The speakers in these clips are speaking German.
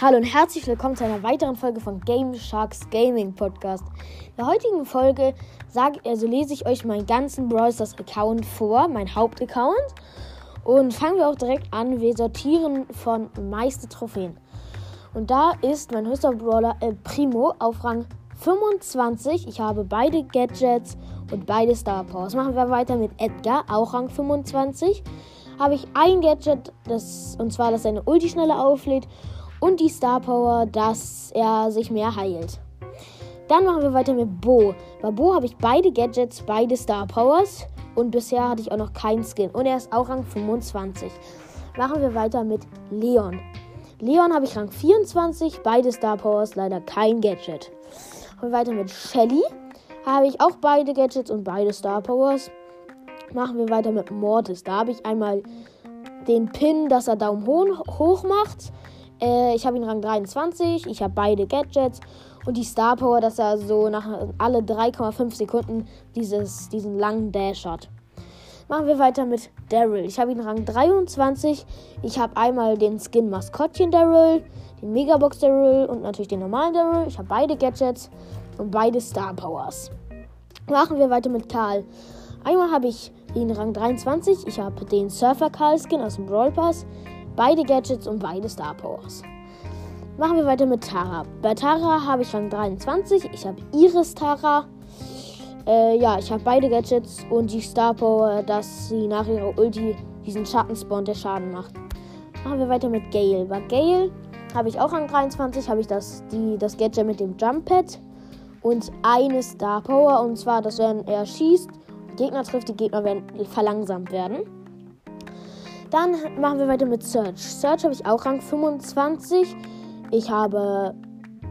Hallo und herzlich willkommen zu einer weiteren Folge von Game Sharks Gaming Podcast. In der heutigen Folge sage, also lese ich euch meinen ganzen Brawl Stars Account vor, mein Hauptaccount. Und fangen wir auch direkt an. Wir sortieren von meiste Trophäen. Und da ist mein höchster Brawler El Primo auf Rang 25. Ich habe beide Gadgets und beide Star Powers. Machen wir weiter mit Edgar, auch Rang 25. Habe ich ein Gadget, das, und zwar, dass seine Ulti schneller auflädt und die Star Power, dass er sich mehr heilt. Dann machen wir weiter mit Bo. Bei Bo habe ich beide Gadgets, beide Star Powers und bisher hatte ich auch noch keinen Skin und er ist auch Rang 25. Machen wir weiter mit Leon. Leon habe ich Rang 24, beide Star Powers, leider kein Gadget. Und weiter mit Shelly. Habe ich auch beide Gadgets und beide Star Powers. Machen wir weiter mit Mortis. Da habe ich einmal den Pin, dass er Daumen hoch macht. Äh, ich habe ihn Rang 23. Ich habe beide Gadgets. Und die Star Power, dass er so nach alle 3,5 Sekunden dieses, diesen langen Dash hat. Machen wir weiter mit Daryl. Ich habe ihn Rang 23. Ich habe einmal den Skin Maskottchen Daryl, den Megabox Daryl und natürlich den normalen Daryl. Ich habe beide Gadgets und beide Star Powers. Machen wir weiter mit Karl. Einmal habe ich ihn Rang 23. Ich habe den Surfer Karl Skin aus dem Brawl Pass, beide Gadgets und beide Star Powers. Machen wir weiter mit Tara. Bei Tara habe ich Rang 23. Ich habe Iris Tara. Äh, ja, ich habe beide Gadgets und die Star Power, dass sie nach ihrer Ulti diesen Schattenspawn, der Schaden macht. Machen wir weiter mit Gale. Bei Gale habe ich auch Rang 23, habe ich das, die, das Gadget mit dem Jump Pad und eine Star Power. Und zwar, dass wenn er schießt, Gegner trifft, die Gegner werden verlangsamt werden. Dann machen wir weiter mit Search. Search habe ich auch Rang 25. Ich habe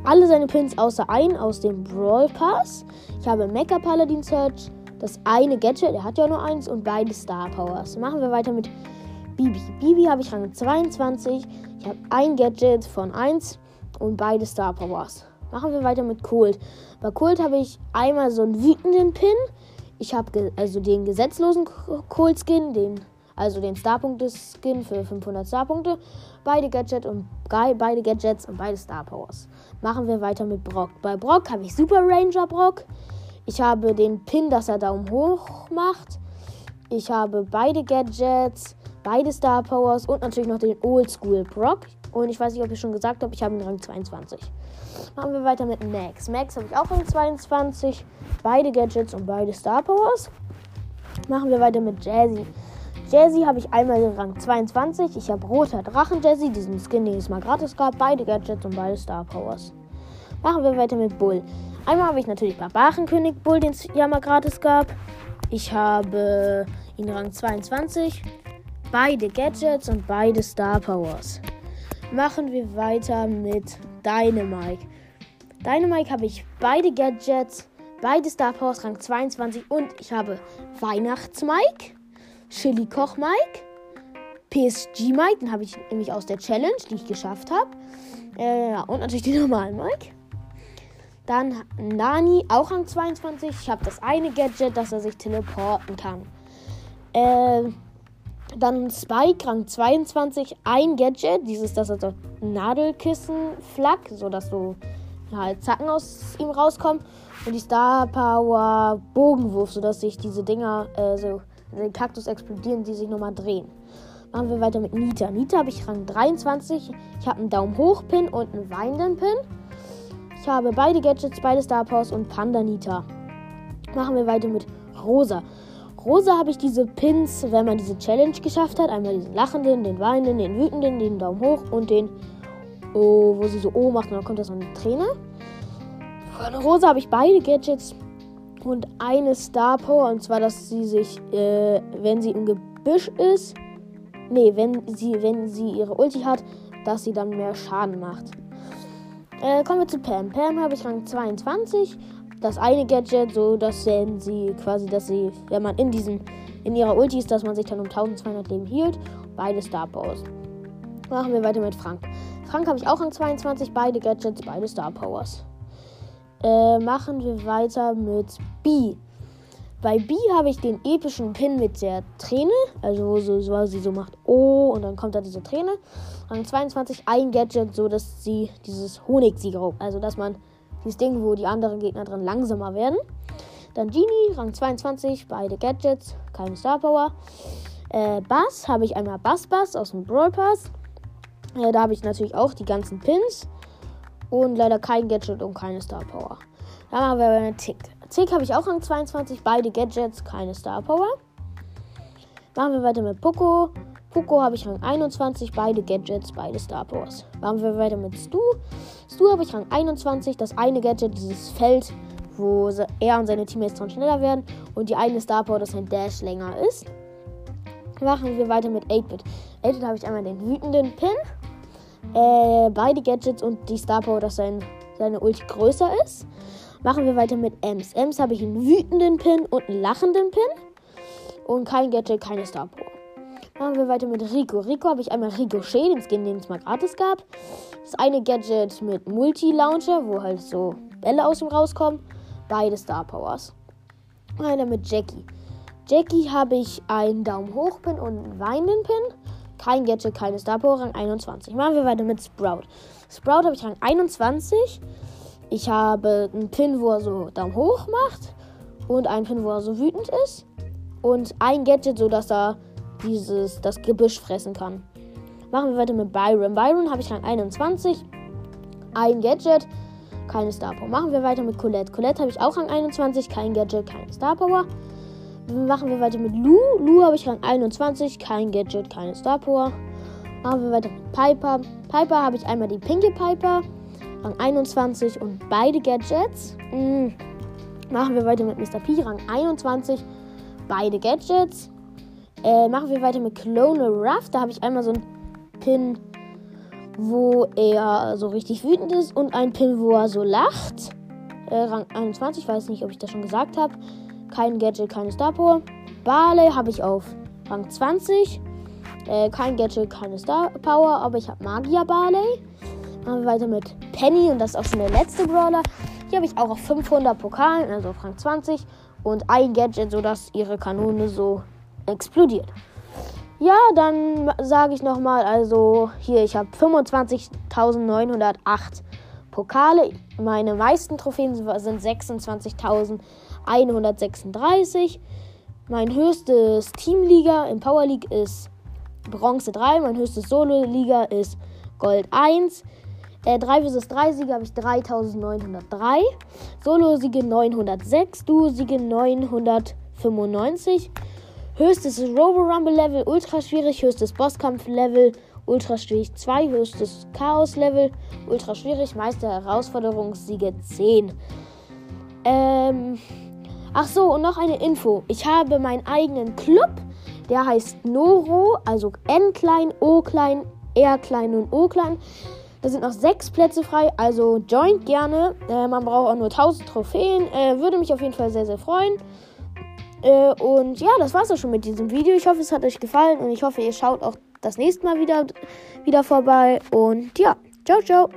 alle seine Pins außer einen aus dem Brawl Pass. Ich habe Mecha Paladin Search, das eine Gadget, er hat ja nur eins, und beide Star Powers. Machen wir weiter mit Bibi. Bibi habe ich Rang 22. Ich habe ein Gadget von 1 und beide Star Powers. Machen wir weiter mit Colt. Bei Colt habe ich einmal so einen wütenden Pin. Ich habe also den gesetzlosen Colt Skin, den also den Starpunkte-Skin für 500 Starpunkte, beide Gadgets und beide Gadgets und beide Star Powers. Machen wir weiter mit Brock. Bei Brock habe ich Super Ranger Brock. Ich habe den Pin, dass er Daumen hoch macht. Ich habe beide Gadgets, beide Star Powers und natürlich noch den Oldschool Brock. Und ich weiß nicht, ob ich schon gesagt habe, ich habe ihn Rang 22. Machen wir weiter mit Max. Max habe ich auch Rang 22. Beide Gadgets und beide Star Powers. Machen wir weiter mit Jazzy. Jazzy habe ich einmal den Rang 22. Ich habe roter Drachen Jazzy, diesen Skin, den es mal gratis gab. Beide Gadgets und beide Star Powers. Machen wir weiter mit Bull. Einmal habe ich natürlich Barbarenkönig Bull, den es ja mal gratis gab. Ich habe ihn Rang 22. Beide Gadgets und beide Star Powers. Machen wir weiter mit Dynamike. Dynamike habe ich beide Gadgets, beide Star Powers Rang 22 und ich habe Weihnachtsmike. Chili Koch Mike, PSG Mike, den habe ich nämlich aus der Challenge, die ich geschafft habe. Äh, und natürlich den normalen Mike. Dann Nani, auch Rang 22. Ich habe das eine Gadget, dass er sich teleporten kann. Äh, dann Spike, Rang 22. Ein Gadget, dieses, dass er so Nadelkissen flak, sodass so halt Zacken aus ihm rauskommen. Und die Star Power Bogenwurf, sodass sich diese Dinger äh, so den Kaktus explodieren, die sich nochmal drehen. Machen wir weiter mit Nita. Nita habe ich Rang 23. Ich habe einen Daumen hoch Pin und einen weinenden Pin. Ich habe beide Gadgets, beide Star Powers und Panda Nita. Machen wir weiter mit Rosa. Rosa habe ich diese Pins, wenn man diese Challenge geschafft hat. Einmal diesen lachenden, den weinenden, den wütenden, den Daumen hoch und den, oh, wo sie so O macht und dann kommt da so eine Träne. Von Rosa habe ich beide Gadgets, und eine Star Power. Und zwar, dass sie sich, äh, wenn sie im Gebüsch ist, nee, wenn sie, wenn sie ihre Ulti hat, dass sie dann mehr Schaden macht. Äh, kommen wir zu Pam. Pam habe ich Rang 22. Das eine Gadget, so dass wenn sie quasi, dass sie, wenn man in diesem, in ihrer Ulti ist, dass man sich dann um 1200 Leben hielt. Beide Star Powers. Machen wir weiter mit Frank. Frank habe ich auch Rang 22. Beide Gadgets, beide Star Powers. Äh, machen wir weiter mit B. Bei B habe ich den epischen Pin mit der Träne, also so, so, sie so macht Oh und dann kommt da diese Träne. Rang 22 ein Gadget, so dass sie dieses Honigsirup, also dass man dieses Ding, wo die anderen Gegner drin langsamer werden. Dann Genie, Rang 22, beide Gadgets, keine Star Power. Äh, Bass habe ich einmal Bass Bass aus dem Brawl Pass. Äh, da habe ich natürlich auch die ganzen Pins. Und leider kein Gadget und keine Star Power. Dann haben wir eine Tick. Tick habe ich auch Rang 22, beide Gadgets, keine Star Power. Machen wir weiter mit Poco. Poco habe ich Rang 21, beide Gadgets, beide Star Powers. Machen wir weiter mit Stu. Stu habe ich Rang 21, das eine Gadget, dieses Feld, wo er und seine Teammates dran schneller werden. Und die eine Star Power, dass sein Dash länger ist. Machen wir weiter mit 8-Bit. 8-Bit habe ich einmal den wütenden Pin. Äh, beide Gadgets und die Star Power, dass sein, seine Ulti größer ist. Machen wir weiter mit Ems. Ems habe ich einen wütenden Pin und einen lachenden Pin. Und kein Gadget, keine Star Power. Machen wir weiter mit Rico. Rico habe ich einmal Ricochet, den Skin, den es mal gratis gab. Das eine Gadget mit Multi-Launcher, wo halt so Bälle aus ihm rauskommen. Beide Star Powers. Einer mit Jackie. Jackie habe ich einen Daumen hoch Pin und einen weinenden Pin. Kein Gadget, keine Star Power, Rang 21. Machen wir weiter mit Sprout. Sprout habe ich Rang 21. Ich habe einen Pin, wo er so Daumen hoch macht. Und einen Pin, wo er so wütend ist. Und ein Gadget, so dass er dieses, das Gebüsch fressen kann. Machen wir weiter mit Byron. Byron habe ich Rang 21. Ein Gadget, keine Star Power. Machen wir weiter mit Colette. Colette habe ich auch Rang 21. Kein Gadget, keine Star Power. Machen wir weiter mit Lu. Lu habe ich Rang 21. Kein Gadget, keine Star Power. Machen wir weiter mit Piper. Piper habe ich einmal die pinke Piper. Rang 21 und beide Gadgets. Mhm. Machen wir weiter mit Mr. P. Rang 21. Beide Gadgets. Äh, machen wir weiter mit Clone Ruff. Da habe ich einmal so einen Pin, wo er so richtig wütend ist und einen Pin, wo er so lacht. Äh, Rang 21, weiß nicht, ob ich das schon gesagt habe. Kein Gadget, keine Star Power. Barley habe ich auf Rang 20. Äh, kein Gadget, keine Star Power, aber ich habe Magier Barley. Machen wir weiter mit Penny und das ist auch schon der letzte Brawler. Hier habe ich auch auf 500 Pokalen, also auf Rang 20. Und ein Gadget, sodass ihre Kanone so explodiert. Ja, dann sage ich nochmal, also hier, ich habe 25.908 Pokale. Meine meisten Trophäen sind 26.136. Mein höchstes Teamliga in Power League ist Bronze 3. Mein höchstes Solo-Liga ist Gold 1. Äh, 3 vs 3 Siege habe ich 3903. Solo-Siege 906. Duo-Siege 995. Höchstes Robo Rumble Level, ultra schwierig. Höchstes Bosskampf Level, ultra schwierig 2. Höchstes Chaos Level, ultra schwierig. Meister Herausforderungssiege 10. Ähm. Ach so, und noch eine Info. Ich habe meinen eigenen Club. Der heißt Noro, also N klein, O klein, R klein und O klein. Da sind noch sechs Plätze frei, also joint gerne. Äh, man braucht auch nur 1000 Trophäen. Äh, würde mich auf jeden Fall sehr, sehr freuen. Äh, und ja, das war's auch schon mit diesem Video. Ich hoffe, es hat euch gefallen und ich hoffe, ihr schaut auch das nächste Mal wieder, wieder vorbei. Und ja, ciao, ciao.